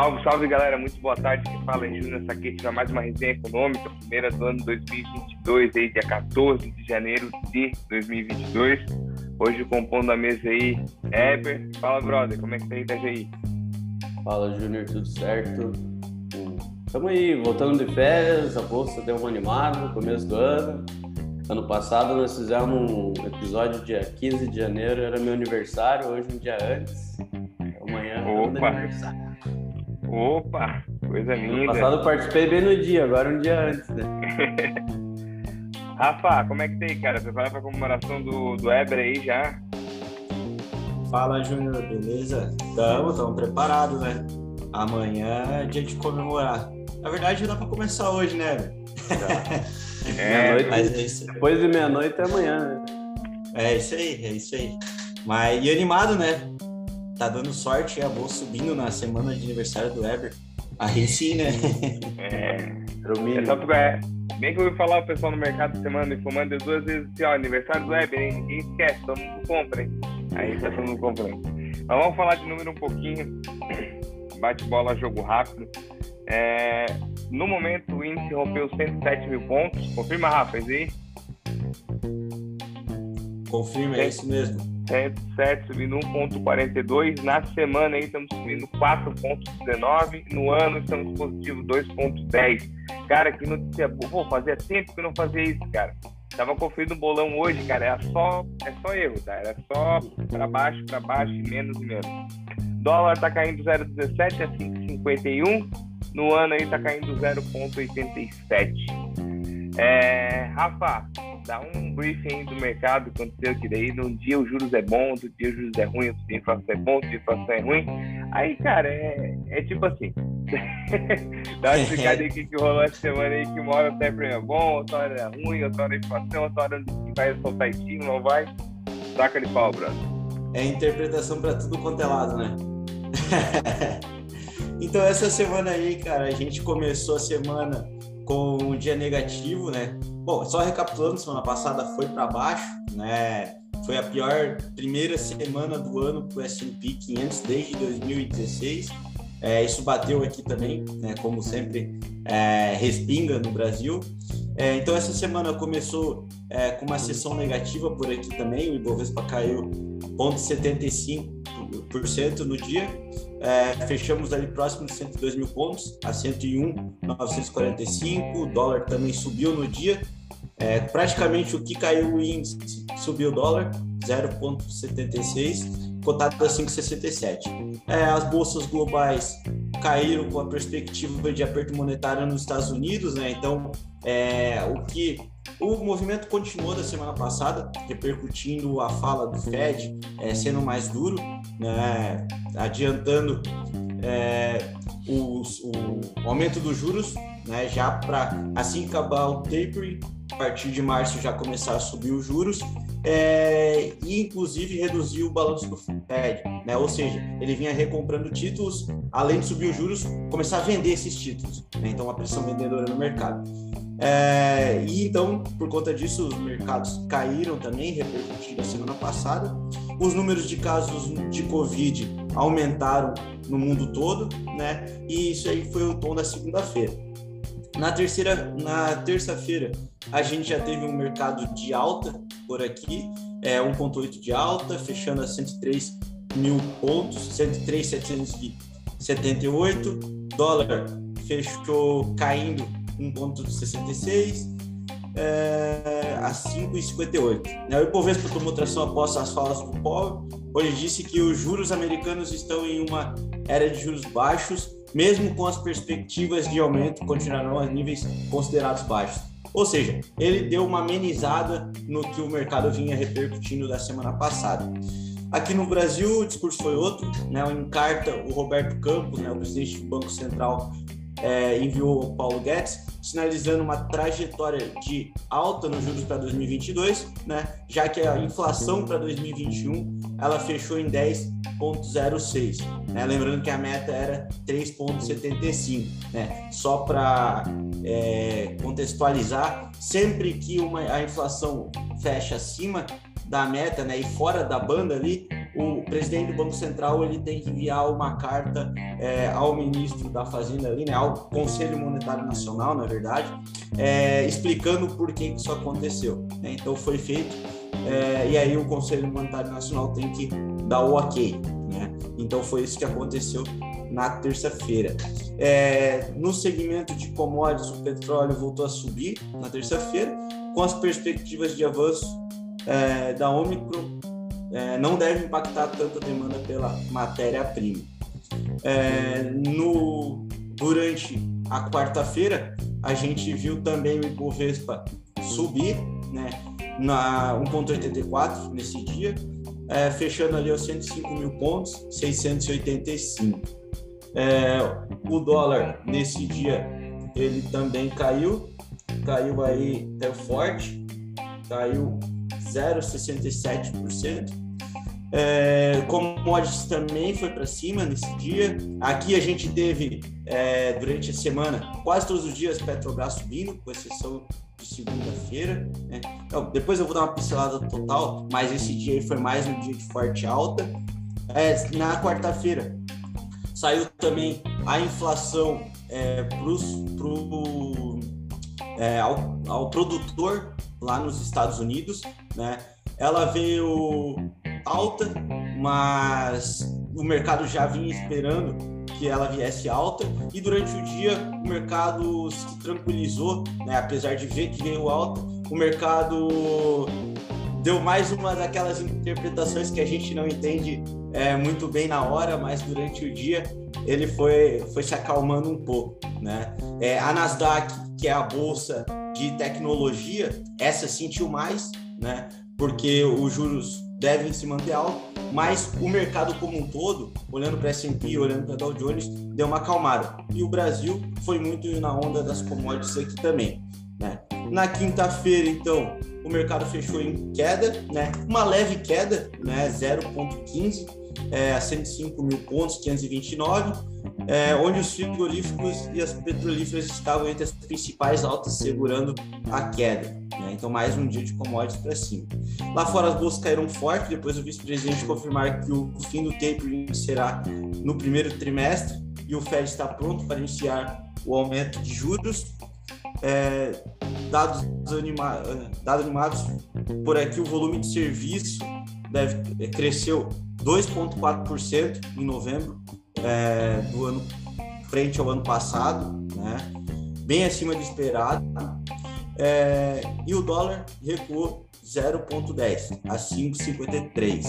Salve, salve galera, muito boa tarde. Quem fala é Júnior Saquete para mais uma resenha econômica, primeira do ano 2022, aí, dia 14 de janeiro de 2022. Hoje compondo a mesa aí, Eber. Fala, brother, como é que tá aí, Itajaí? Fala, Júnior, tudo certo? Estamos aí, voltando de férias, a bolsa deu uma animada no começo do ano. Ano passado nós fizemos um episódio dia 15 de janeiro, era meu aniversário, hoje um dia antes. Amanhã é Opa. aniversário. Opa, coisa linda. passado eu participei bem no dia, agora um dia antes, né? Rafa, como é que tá aí, cara? Preparado pra comemoração do, do Eber aí já? Fala, Júnior, beleza? Tamo, tamo preparado, né? Amanhã é dia de comemorar. Na verdade, dá pra começar hoje, né? velho? É, Meia-noite, Mas é isso, Depois de meia-noite é amanhã, né? é isso aí, é isso aí. Mas e animado, né? Tá dando sorte, a bolsa subindo na semana de aniversário do Ever. Aí sim, né? é. É só é. Bem que eu ouvi falar o pessoal no mercado semana informando duas vezes assim, ó, aniversário do Weber, hein? Ninguém esquece, todo mundo compra, hein? Aí tá todo mundo comprando. Mas vamos falar de número um pouquinho. Bate bola, jogo rápido. É, no momento o índice rompeu 107 mil pontos. Confirma, Rafa, isso aí? Confirma, é isso mesmo. 107 subindo 1,42. Na semana aí estamos subindo 4,19. No ano estamos positivo 2,10. Cara, que notícia boa. Pô, fazia tempo que não fazia isso, cara. Tava conferindo o bolão hoje, cara. Era só, é só erro, tá? Era só pra baixo, pra baixo, menos e menos. Dólar tá caindo 0,17 a 5,51. No ano aí tá caindo 0,87. É, Rafa, dá um briefing do mercado aconteceu que daí num dia os juros é bom, outro dia os juros é ruim, outro dia a inflação é bom, outro dia a inflação é ruim. Aí, cara, é, é tipo assim. dá uma explicada aí o que, que rolou essa semana aí, que uma hora o Tepper é bom, outra hora é ruim, outra hora é inflação, outra hora vai soltar estímulo, não vai. Saca de pau, brother. É interpretação pra tudo quanto é lado, né? então, essa semana aí, cara, a gente começou a semana com um dia negativo, né? Bom, só recapitulando, semana passada foi para baixo, né? Foi a pior primeira semana do ano para o S&P 500 desde 2016. É, isso bateu aqui também, né? Como sempre, é, respinga no Brasil. É, então, essa semana começou é, com uma sessão negativa por aqui também. O Ibovespa caiu 0,75% no dia. É, fechamos ali próximo de 102 mil pontos, a 101,945. O dólar também subiu no dia. É, praticamente o que caiu o índice subiu o dólar, 0,76, cotado a 5,67. É, as bolsas globais caíram com a perspectiva de aperto monetário nos Estados Unidos, né? Então, é, o que o movimento continuou da semana passada, repercutindo a fala do Fed, é, sendo mais duro, né? adiantando é, o, aumento dos juros, né? já para assim acabar o tapering, a partir de março já começar a subir os juros. É, e inclusive reduzir o balanço do Fed, né? ou seja, ele vinha recomprando títulos, além de subir os juros, começar a vender esses títulos, né? então a pressão vendedora no mercado. É, e então, por conta disso, os mercados caíram também, repercutindo a semana passada. Os números de casos de Covid aumentaram no mundo todo, né? E isso aí foi o tom da segunda-feira. Na terceira, na terça-feira, a gente já teve um mercado de alta por aqui, é 1,8 de alta, fechando a 103 mil pontos, 103,778. Dólar fechou caindo 1,66 é, a 5,58. Né? O Ibovespa tomou tração após as falas do Powell, onde disse que os juros americanos estão em uma era de juros baixos, mesmo com as perspectivas de aumento continuarão a níveis considerados baixos. Ou seja, ele deu uma amenizada no que o mercado vinha repercutindo da semana passada. Aqui no Brasil, o discurso foi outro. Né? Em carta, o Roberto Campos, né, o presidente do Banco Central, é, enviou ao Paulo Guedes, sinalizando uma trajetória de alta nos juros para 2022, né? já que a inflação para 2021 ela fechou em 10,06. Né? Lembrando que a meta era 3,75. Né? Só para é, contextualizar, sempre que uma, a inflação fecha acima da meta né, e fora da banda ali, o presidente do Banco Central ele tem que enviar uma carta é, ao ministro da Fazenda ali, né, ao Conselho Monetário Nacional, na verdade, é, explicando por que isso aconteceu. Né? Então foi feito é, e aí o Conselho Monetário Nacional tem que dar o ok. Né? Então foi isso que aconteceu na terça-feira. É, no segmento de commodities, o petróleo voltou a subir na terça-feira, com as perspectivas de avanço é, da Omicron, é, não deve impactar tanto a demanda pela matéria-prima. É, no, durante a quarta-feira, a gente viu também o Ibovespa subir, né, na 1,84 nesse dia, é, fechando ali aos 105 mil pontos, 685. É, o dólar nesse dia ele também caiu, caiu aí até forte, caiu 0,67%. É, commodities também foi para cima nesse dia. Aqui a gente teve, é, durante a semana, quase todos os dias Petrobras subindo, com exceção de segunda-feira. Né? Então, depois eu vou dar uma pincelada total, mas esse dia foi mais um dia de forte alta. É, na quarta-feira saiu também a inflação é, pros, pro, é, ao, ao produtor lá nos Estados Unidos, né? Ela veio alta, mas o mercado já vinha esperando que ela viesse alta e durante o dia o mercado se tranquilizou, né? apesar de ver que veio alta, o mercado deu mais uma daquelas interpretações que a gente não entende é, muito bem na hora, mas durante o dia ele foi, foi se acalmando um pouco. Né? É, a Nasdaq, que é a bolsa de tecnologia, essa sentiu mais, né? porque os juros devem se manter altos, mas o mercado como um todo, olhando para S&P, olhando para Dow Jones, deu uma acalmada. E o Brasil foi muito na onda das commodities aqui também. Né? Na quinta-feira, então, o mercado fechou em queda, né? uma leve queda, né? 0,15 é, a 105 mil pontos, 529, é, onde os frigoríficos e as petrolíferas estavam entre as principais altas, segurando a queda. Né? Então, mais um dia de commodities para cima. Lá fora, as bolsas caíram forte, depois o vice-presidente confirmar que o fim do tapering será no primeiro trimestre e o Fed está pronto para iniciar o aumento de juros. É, dados, anima, dados animados por aqui, o volume de serviço deve, cresceu 2,4% em novembro é, do ano frente ao ano passado, né? bem acima do esperado. É, e o dólar recuou 0,10 a 5,53.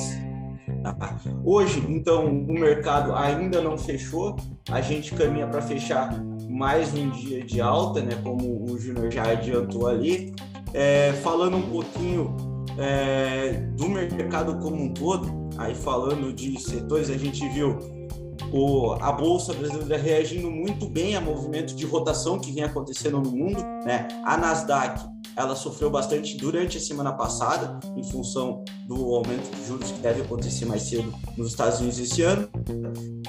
Tá? Hoje, então, o mercado ainda não fechou, a gente caminha para fechar mais um dia de alta, né? como o Júnior já adiantou ali. É, falando um pouquinho é, do mercado como um todo, aí falando de setores, a gente viu o, a Bolsa Brasileira reagindo muito bem a movimento de rotação que vem acontecendo no mundo. Né? A Nasdaq ela sofreu bastante durante a semana passada, em função do aumento de juros que deve acontecer mais cedo nos Estados Unidos esse ano.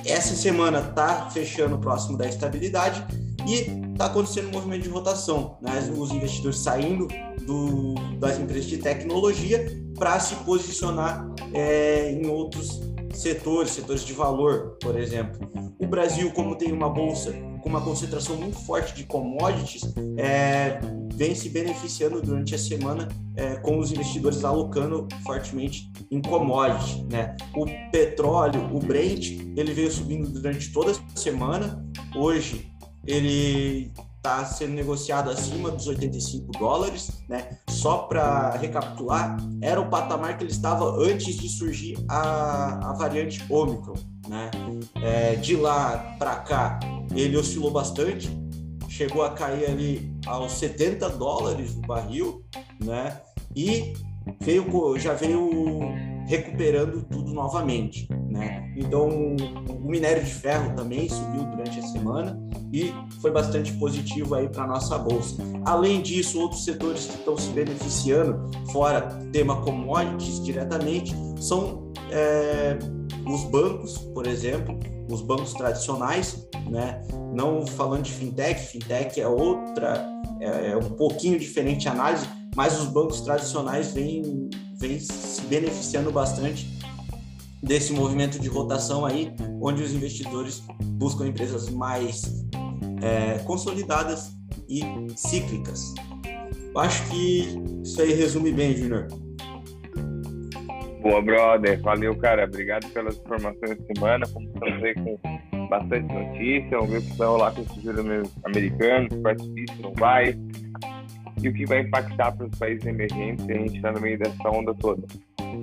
Essa semana está fechando próximo da estabilidade e está acontecendo um movimento de rotação, né? os investidores saindo do, das empresas de tecnologia para se posicionar é, em outros setores, setores de valor, por exemplo. O Brasil, como tem uma bolsa com uma concentração muito forte de commodities, é, vem se beneficiando durante a semana é, com os investidores alocando fortemente em commodities. Né? O petróleo, o Brent, ele veio subindo durante toda a semana. Hoje ele está sendo negociado acima dos 85 dólares, né? Só para recapitular, era o patamar que ele estava antes de surgir a, a variante Omicron, né? É, de lá para cá, ele oscilou bastante, chegou a cair ali aos 70 dólares o barril, né? E veio, já veio recuperando tudo novamente, né? Então, o minério de ferro também subiu durante a semana e foi bastante positivo aí para nossa bolsa. Além disso, outros setores que estão se beneficiando, fora tema commodities diretamente, são é, os bancos, por exemplo, os bancos tradicionais, né? Não falando de fintech, fintech é outra, é, é um pouquinho diferente a análise, mas os bancos tradicionais vêm, vêm beneficiando bastante desse movimento de rotação aí, onde os investidores buscam empresas mais é, consolidadas e cíclicas. Acho que isso aí resume bem, Júnior. Boa, brother. Valeu, cara. Obrigado pelas informações da semana. Como estamos aí com bastante notícia, vamos ver o que vai rolar com os juros americanos, se se não vai, e o que vai impactar para os países emergentes, a gente está no meio dessa onda toda.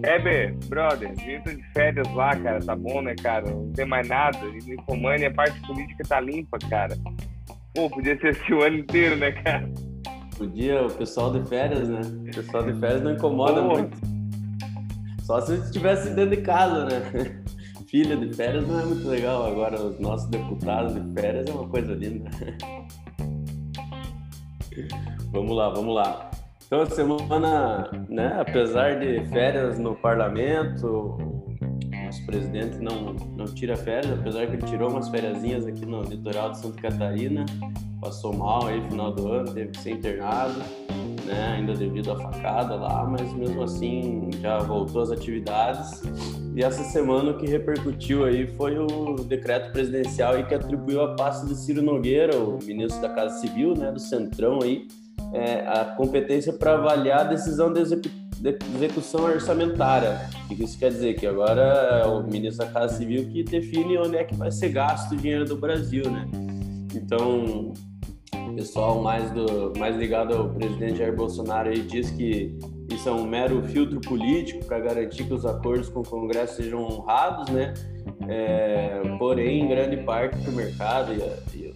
Heber, brother, vindo de férias lá, cara, tá bom, né, cara? Não tem mais nada. E no Comane a parte política tá limpa, cara. Pô, podia ser assim o ano inteiro, né, cara? Podia, o pessoal de férias, né? O pessoal de férias não incomoda Pô. muito. Só se estivesse dentro de casa, né? Filha de férias não é muito legal. Agora, os nossos deputados de férias é uma coisa linda. Vamos lá, vamos lá. Então, a semana, né, apesar de férias no parlamento, o nosso presidente não, não tira férias, apesar que ele tirou umas férias aqui no litoral de Santa Catarina, passou mal aí no final do ano, teve que ser internado, né, ainda devido à facada lá, mas mesmo assim já voltou às atividades. E essa semana o que repercutiu aí foi o decreto presidencial aí que atribuiu a pasta de Ciro Nogueira, o ministro da Casa Civil, né, do Centrão aí, é, a competência para avaliar a decisão de, execu de execução orçamentária. O que isso quer dizer? Que agora é o ministro da Casa Civil que define onde é que vai ser gasto o dinheiro do Brasil, né? Então, pessoal mais, do, mais ligado ao presidente Jair Bolsonaro aí diz que isso é um mero filtro político para garantir que os acordos com o Congresso sejam honrados, né? É, porém, em grande parte do mercado e, e,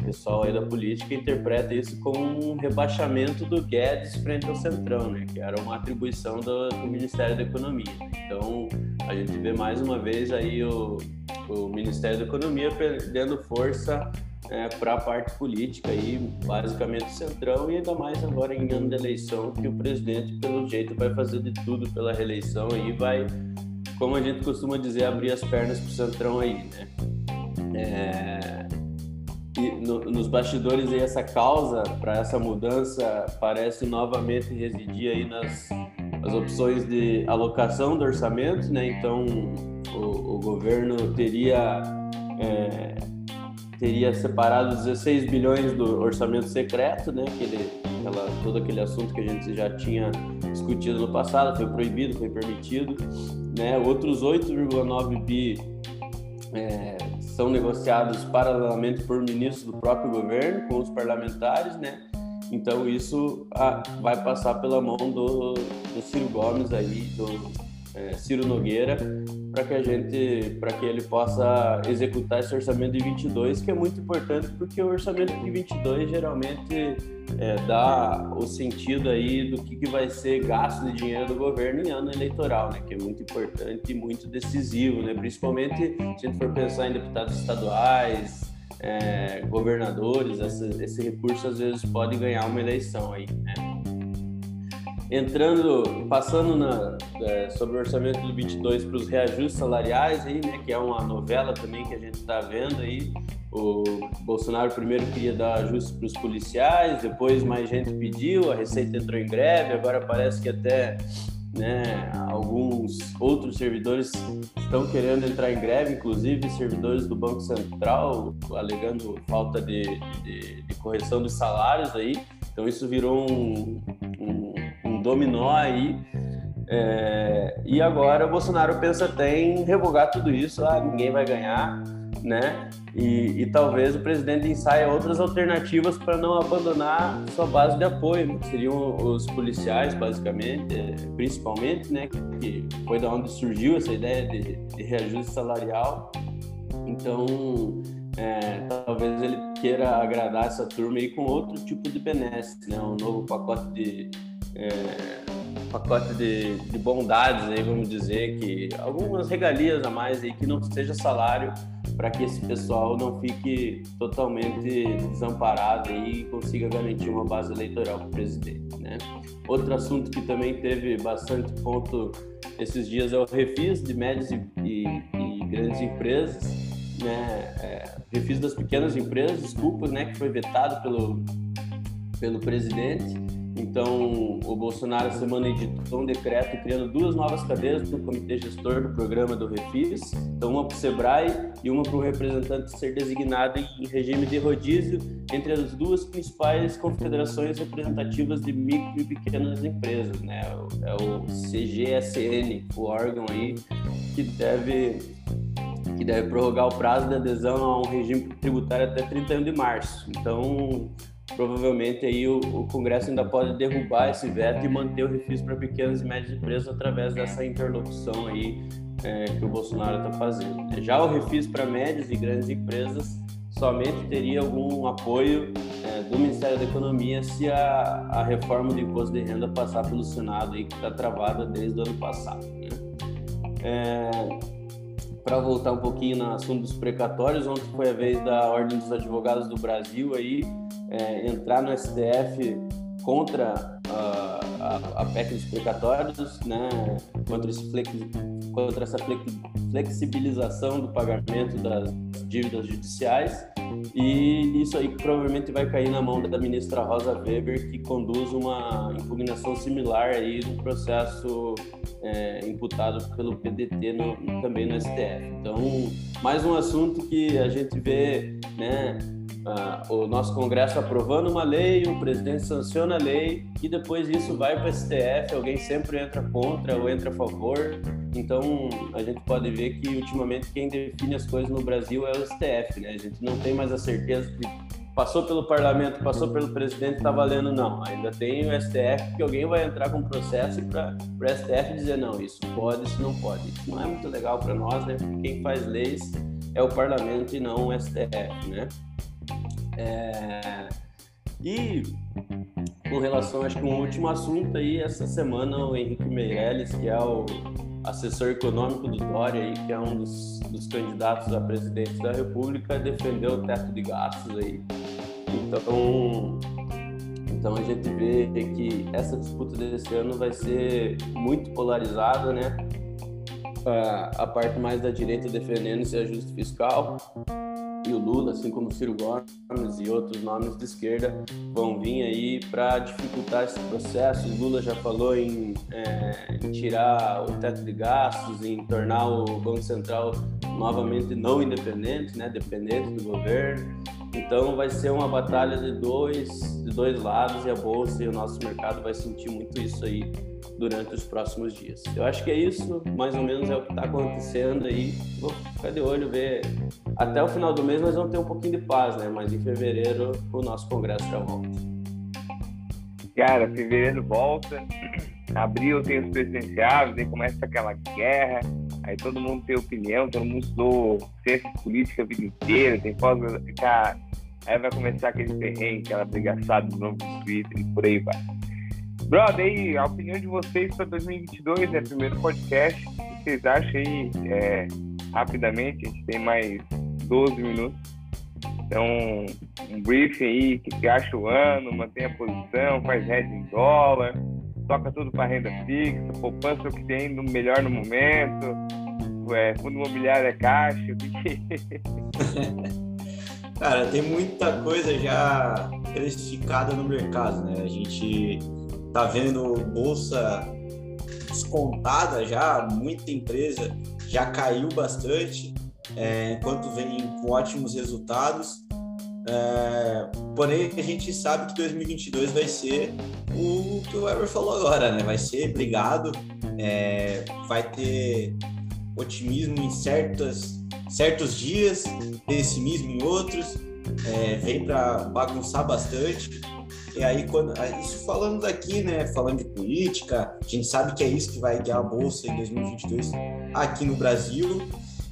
pessoal aí da política interpreta isso como um rebaixamento do Guedes frente ao Centrão, né? Que era uma atribuição do, do Ministério da Economia. Então, a gente vê mais uma vez aí o, o Ministério da Economia perdendo força é, para a parte política aí, basicamente Centrão, e ainda mais agora em ano de eleição, que o presidente, pelo jeito, vai fazer de tudo pela reeleição e vai, como a gente costuma dizer, abrir as pernas para o Centrão aí, né? É, no, nos bastidores aí essa causa para essa mudança parece novamente residir aí nas as opções de alocação do orçamento, né? Então o, o governo teria é, teria separado 16 bilhões do orçamento secreto, né? Aquele, aquela, todo aquele assunto que a gente já tinha discutido no passado, foi proibido, foi permitido, né? Outros 8,9 bi é, são negociados paralelamente por ministros do próprio governo com os parlamentares, né? Então isso ah, vai passar pela mão do, do Ciro Gomes aí, do é, Ciro Nogueira, para que a gente, para que ele possa executar esse orçamento de 22, que é muito importante porque o orçamento de 22 geralmente é, dá o sentido aí do que, que vai ser gasto de dinheiro do governo em ano eleitoral, né? Que é muito importante e muito decisivo, né? Principalmente se a gente for pensar em deputados estaduais, é, governadores, esse, esse recurso às vezes pode ganhar uma eleição aí, né? Entrando, passando na, é, sobre o orçamento do 22 para os reajustes salariais aí, né, que é uma novela também que a gente está vendo aí. O Bolsonaro primeiro queria dar ajuste para os policiais, depois mais gente pediu, a Receita entrou em greve, agora parece que até né, alguns outros servidores estão querendo entrar em greve, inclusive servidores do Banco Central, alegando falta de, de, de correção dos salários aí. Então isso virou um, um dominó aí. É, e agora o Bolsonaro pensa até em revogar tudo isso, ah, ninguém vai ganhar, né? E, e talvez o presidente ensaie outras alternativas para não abandonar sua base de apoio, que seriam os policiais, basicamente, é, principalmente, né? Que foi da onde surgiu essa ideia de, de reajuste salarial. Então, é, talvez ele queira agradar essa turma aí com outro tipo de benesse, né? Um novo pacote de é, pacote de, de, bondades aí, vamos dizer, que algumas regalias a mais aí que não seja salário para que esse pessoal não fique totalmente desamparado e consiga garantir uma base eleitoral para o presidente, né? Outro assunto que também teve bastante ponto esses dias é o refis de médias e, e, e grandes empresas, né? É, refis das pequenas empresas, desculpas, né? Que foi vetado pelo pelo presidente Então, o Bolsonaro, semana editou um decreto criando duas novas cadeiras no comitê gestor do programa do Refis, então uma para o SEBRAE e uma para o representante ser designado em regime de rodízio entre as duas principais confederações representativas de micro e pequenas empresas, né? É o CGSN, o órgão aí que deve que deve prorrogar o prazo de adesão a um regime tributário até 31 de março. Então, provavelmente aí o, o, Congresso ainda pode derrubar esse veto e manter o refis para pequenas e médias empresas através dessa interlocução aí é, que o Bolsonaro está fazendo. Já o refis para médias e grandes empresas somente teria algum apoio é, do Ministério da Economia se a, a reforma do imposto de renda passar pelo Senado aí que está travada desde o ano passado. Né? É, para voltar um pouquinho no assunto dos precatórios, ontem foi a vez da Ordem dos Advogados do Brasil aí é, entrar no STF contra a, a, PEC dos precatórios, né, contra, esse flex, contra essa flexibilização do pagamento das dívidas judiciais e isso aí provavelmente vai cair na mão da ministra Rosa Weber que conduz uma impugnação similar aí no processo é, imputado pelo PDT no, também no STF. Então mais um assunto que a gente vê, né, ah, o nosso Congresso aprovando uma lei, o presidente sanciona a lei e depois isso vai para o STF, alguém sempre entra contra ou entra a favor. Então a gente pode ver que ultimamente quem define as coisas no Brasil é o STF, né? A gente não tem mais a certeza que passou pelo parlamento, passou pelo presidente, está valendo não. Ainda tem o STF que alguém vai entrar com processo para o STF dizer não, isso pode, isso não pode. Isso não é muito legal para nós, né? Quem faz leis é o parlamento e não o STF, né? É... E com relação, acho que um último assunto aí, essa semana o Henrique Meirelles, que é o assessor econômico do Dória, aí, que é um dos, dos candidatos a presidente da República, defendeu o teto de gastos aí. Então, então a gente vê que essa disputa desse ano vai ser muito polarizada, né? A, a parte mais da direita defendendo esse ajuste fiscal e o Lula, assim como o Ciro Gomes e outros nomes de esquerda, vão vir aí para dificultar esse processo. O Lula já falou em, é, em, tirar o teto de gastos, em tornar o Banco Central novamente não independente, né, dependente do governo. Então vai ser uma batalha de dois, de dois lados e a bolsa e o nosso mercado vai sentir muito isso aí durante os próximos dias. Eu acho que é isso, mais ou menos é o que está acontecendo aí. Vou ficar de olho, ver. Até o final do mês nós vamos ter um pouquinho de paz, né? Mas em fevereiro o nosso congresso já volta. Cara, fevereiro volta, abril tem os presidenciáveis, aí começa aquela guerra, aí todo mundo tem opinião, todo mundo estudou ciência política a vida inteira, tem pós ficar. Aí vai começar aquele perrengue, aquela brigaçada do novo Twitter e por aí vai. Brother, aí, a opinião de vocês para 2022, né? Primeiro podcast. O que vocês acham aí? É, rapidamente, a gente tem mais 12 minutos. Então, um briefing aí, o que, que acha o ano, mantém a posição, faz hedge em dólar, toca tudo para renda fixa, poupança o que tem no melhor no momento, é, fundo imobiliário é caixa, que Cara, tem muita coisa já precificada no mercado, né? A gente tá vendo bolsa descontada já, muita empresa já caiu bastante, é, enquanto vem com ótimos resultados. É, porém, a gente sabe que 2022 vai ser o que o Ever falou agora, né? Vai ser brigado, é, vai ter otimismo em certas, certos dias, pessimismo em outros, é, vem para bagunçar bastante. E aí, quando, isso falando daqui, né, falando de política, a gente sabe que é isso que vai guiar a Bolsa em 2022 aqui no Brasil.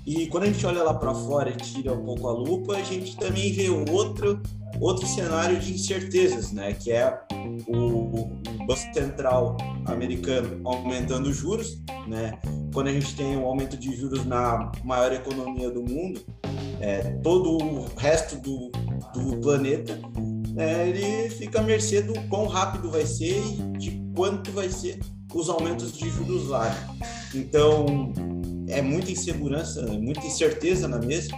E quando a gente olha lá para fora e tira um pouco a lupa, a gente também vê outro, outro cenário de incertezas, né, que é o, o Banco Central americano aumentando os juros, né, quando a gente tem um aumento de juros na maior economia do mundo, é, todo o resto do, do planeta é, ele fica à mercê do quão rápido vai ser e de quanto vai ser os aumentos de juros lá. Então, é muita insegurança, muita incerteza na mesa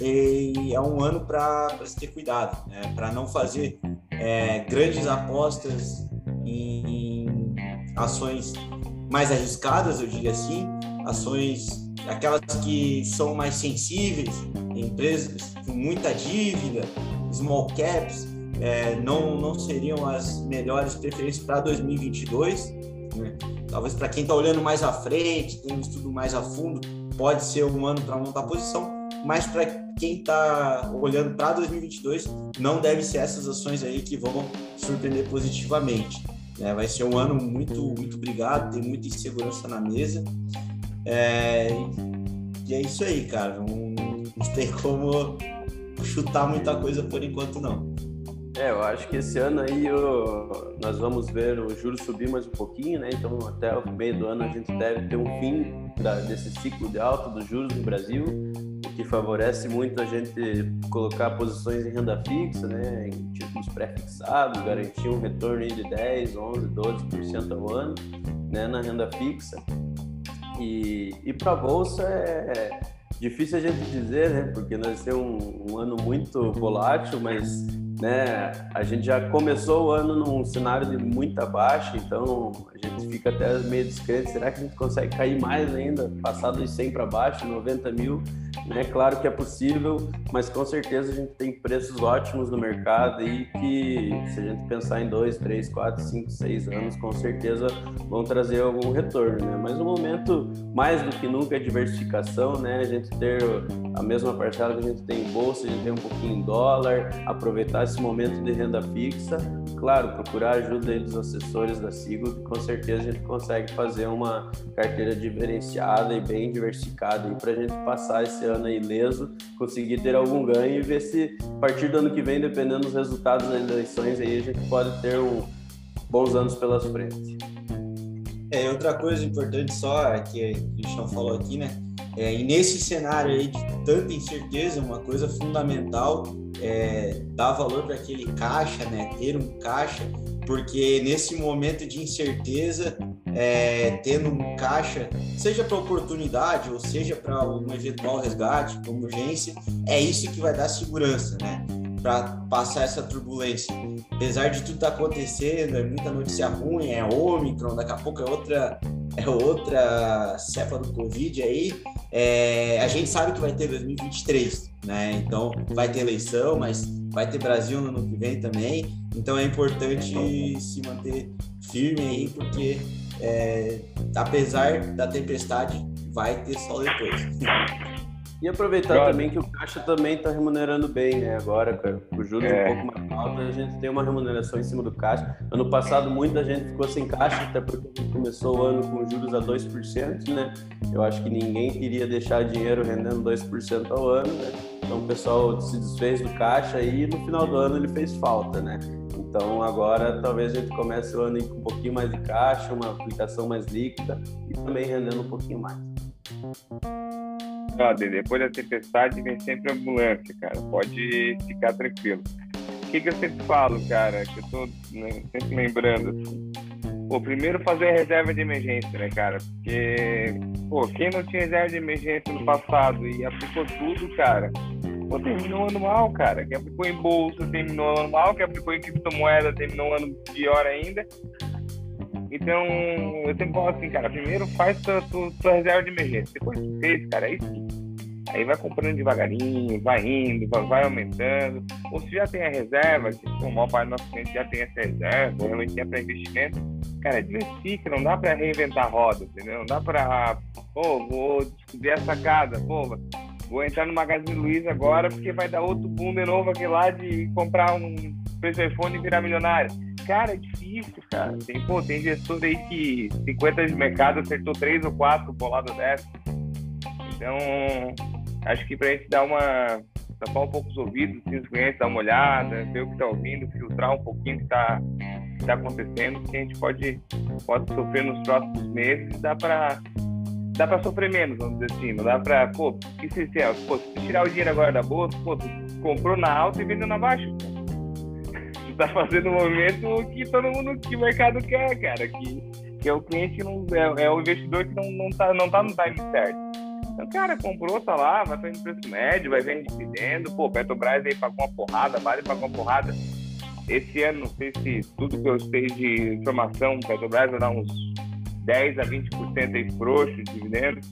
e é um ano para se ter cuidado, né? para não fazer é, grandes apostas em ações mais arriscadas, eu diria assim, ações aquelas que são mais sensíveis, empresas com muita dívida, small caps, é, não, não seriam as melhores preferências para 2022. Né? Talvez para quem está olhando mais à frente, tem um estudo mais a fundo, pode ser um ano para montar posição, mas para quem está olhando para 2022, não deve ser essas ações aí que vão surpreender positivamente. Né? Vai ser um ano muito, muito brigado, tem muita insegurança na mesa. É, e é isso aí, cara. Não, não tem como chutar muita coisa por enquanto, não. É, eu acho que esse ano aí nós vamos ver o juros subir mais um pouquinho, né? Então até o meio do ano a gente deve ter um fim da, desse ciclo de alta dos juros no Brasil, o que favorece muito a gente colocar posições em renda fixa, né? Em títulos pré-fixados, garantir um retorno de 10, 11, 12% ao ano, né? Na renda fixa. E, e para a bolsa é, é difícil a gente dizer, né? Porque nós temos um, um ano muito volátil, mas né? A gente já começou o ano num cenário de muita baixa, então a gente fica até meio descrente. Será que a gente consegue cair mais ainda, passar dos 100 para baixo, 90 mil? Né? Claro que é possível, mas com certeza a gente tem preços ótimos no mercado e que, se a gente pensar em 2, 3, 4, 5, 6 anos, com certeza vão trazer algum retorno. Né? Mas no momento, mais do que nunca, é diversificação, né? a gente ter a mesma parcela que a gente tem em bolsa, a gente tem um pouquinho em dólar, aproveitar esse momento de renda fixa. Claro, procurar ajuda aí dos assessores da Siglo, que com certeza a gente consegue fazer uma carteira diferenciada e bem diversificada para a gente passar esse ano ileso, conseguir ter algum ganho e ver se a partir do ano que vem, dependendo dos resultados das eleições, aí a gente pode ter um, bons anos pelas frentes. É, outra coisa importante só é que a não falou aqui, né? É, e nesse cenário aí de tanta incerteza, uma coisa fundamental é dar valor para aquele caixa, né? Ter um caixa, porque nesse momento de incerteza, é, tendo um caixa, seja para oportunidade ou seja para um eventual resgate, para urgência, é isso que vai dar segurança, né? Para passar essa turbulência. Apesar de tudo estar tá acontecendo, é muita notícia ruim, é Omicron, daqui a pouco é outra, é outra cepa do Covid aí, é, a gente sabe que vai ter 2023, né? Então vai ter eleição, mas vai ter Brasil no ano que vem também. Então é importante se manter firme aí, porque é, apesar da tempestade, vai ter sol depois. E aproveitar também que o Caixa também está remunerando bem, né? Agora, com o juros é. um pouco mais alto, a gente tem uma remuneração em cima do Caixa. Ano passado, muita gente ficou sem Caixa, até porque começou o ano com juros a 2%, né? Eu acho que ninguém queria deixar dinheiro rendendo 2% ao ano, né? Então o pessoal se desfez do Caixa e no final do ano ele fez falta, né? Então agora talvez a gente comece o ano com um pouquinho mais de caixa, uma aplicação mais líquida e também rendendo um pouquinho mais depois da tempestade vem sempre a ambulância, cara. Pode ficar tranquilo. O que, que eu sempre falo, cara, que eu tô né, sempre lembrando, assim. Pô, primeiro fazer a reserva de emergência, né, cara? Porque, pô, quem não tinha reserva de emergência no passado e aplicou tudo, cara, pô, terminou o ano mal, cara. Quem aplicou em bolsa terminou o ano mal, quem aplicou em criptomoeda terminou o ano pior ainda. Então, eu sempre falo assim, cara, primeiro faz tua, reserva de emergência. Depois tu fez, cara, aí sim. Aí vai comprando devagarinho, vai indo, vai, aumentando. Ou se já tem a reserva, que o maior parte do nosso cliente já tem essa reserva, realmente tem para investimento, cara, diversifica, não dá para reinventar roda, entendeu? Não dá para, pô, vou descobrir essa casa, pô, vou entrar no Magazine Luiza agora porque vai dar outro boom de novo aqui lá de comprar um iPhone e virar milionário cara, é difícil, cara. Tem, pô, tem gestor aí que 50 de mercado acertou 3 ou 4 bolado dessa. Então, acho que pra gente dar uma. tapar um pouco os ouvidos, assim, os clientes, dar uma olhada, ver o que tá ouvindo, filtrar um pouquinho o que tá, que tá acontecendo, que a gente pode, pode sofrer nos próximos meses, dá pra. Dá pra sofrer menos, vamos dizer assim. Não dá pra. Pô, que se, se, pô, se tirar o dinheiro agora da bolsa, pô, comprou na alta e vendeu na baixa. Tá fazendo o momento que todo mundo, que o mercado quer, cara. Que, que é o cliente não. É, é o investidor que não, não, tá, não tá no time certo. Então, cara, comprou, tá lá, vai fazendo preço médio, vai vendo dividendo. Pô, Petrobras aí pagou uma porrada, Vale pagou uma porrada. esse ano, não sei se tudo que eu sei de informação, Petrobras vai dar uns 10 a 20% aí frouxo de dividendos.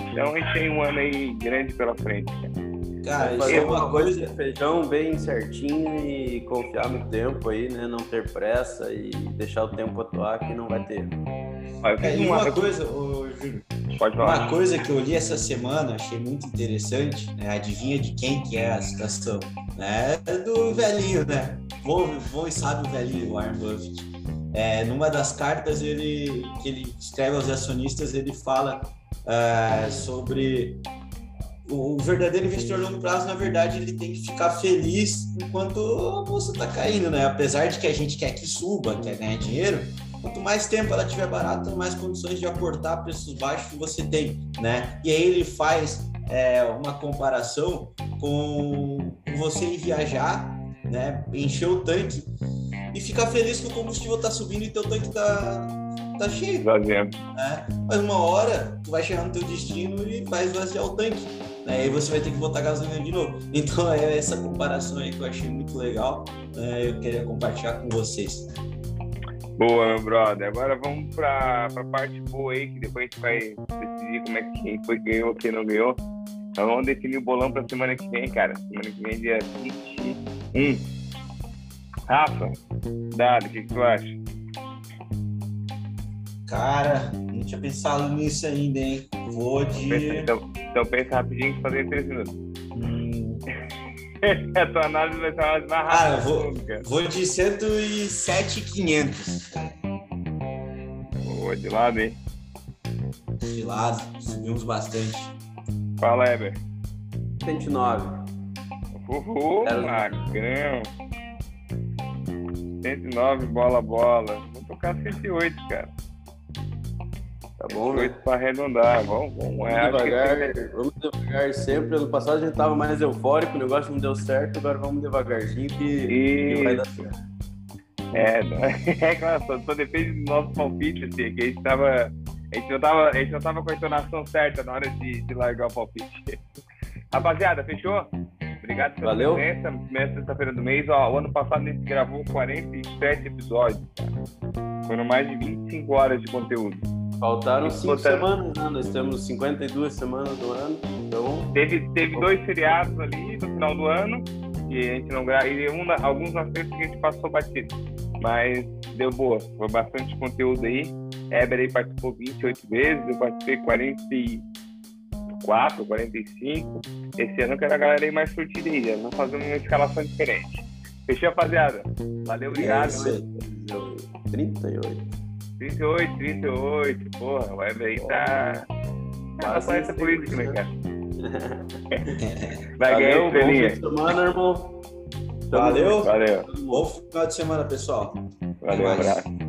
Então a gente tem um ano aí grande pela frente. Cara, fazer uma coisa feijão bem certinho e confiar no tempo aí, né? Não ter pressa e deixar o tempo atuar que não vai ter. É, e uma coisa, ô, Júlio, Pode falar. Uma coisa que eu li essa semana, achei muito interessante, né? Adivinha de quem que é a citação? Né? É do velhinho, né? Bom, bom e sábio velhinho, Warren Buffett. É, numa das cartas ele, que ele escreve aos acionistas, ele fala uh, sobre o verdadeiro investidor longo prazo, na verdade, ele tem que ficar feliz enquanto a bolsa está caindo, né? Apesar de que a gente quer que suba, quer ganhar dinheiro, quanto mais tempo ela tiver barata, mais condições de aportar preços baixos que você tem, né? E aí ele faz é, uma comparação com você ir viajar, né? Encher o tanque e ficar feliz que o combustível está subindo e teu tanque está tá cheio. Né? Mas uma hora tu vai chegar no teu destino e vai esvaziar o tanque. Né? Aí você vai ter que botar gasolina de novo. Então é essa comparação aí que eu achei muito legal. Né? Eu queria compartilhar com vocês. Boa, meu brother. Agora vamos para a parte boa aí, que depois a gente vai decidir como é que quem foi ganhou, quem não ganhou. Então vamos definir o bolão para semana que vem, cara. Semana que vem, dia 21. Rafa, Dado, o que, que tu acha? Cara, não tinha pensado nisso ainda, hein? Vou de. Então, então pensa rapidinho fazer em 3 minutos. Hum. a tua análise vai ser mais rápida. Ah, eu vou, vou de 107,500. Boa, de lado, hein? De lado, subimos bastante. Fala, Eber. 109. Uhul, magrão. 109, bola, bola. Vou tocar 108, cara. Tá bom, né? para arredondar. Vamos, vamos, vamos devagar. Vamos devagar sempre. Ano passado a gente tava mais eufórico, o negócio não deu certo, agora vamos devagarzinho que, que vai dar certo. É, é claro, só, só depende do nosso palpite, assim, que a gente tava. A gente não tava, a gente não tava com a entonação certa na hora de, de largar o palpite. Rapaziada, fechou? Obrigado pela Valeu. presença. Primeira sexta-feira do mês. Ó, o ano passado a gente gravou 47 episódios. Cara. Foram mais de 25 horas de conteúdo. Faltaram cinco semanas, né? Nós temos 52 semanas do ano, então... Teve, teve dois feriados ali no final do ano, e a gente não grava, e um, alguns na sexta que a gente passou batido. Mas deu boa, foi bastante conteúdo aí. Eber aí participou 28 vezes, eu participei 44, 45. Esse ano eu quero a galera aí mais surtida aí, vamos fazer uma escalação diferente. Fechou, rapaziada? Valeu, obrigado. É 38. 38, 38, porra, o Web aí tá. Ela conhece política, né, cara? Vai ganhar o fim de semana, irmão. Valeu. Valeu. Bom final de semana, pessoal. Valeu, um abraço.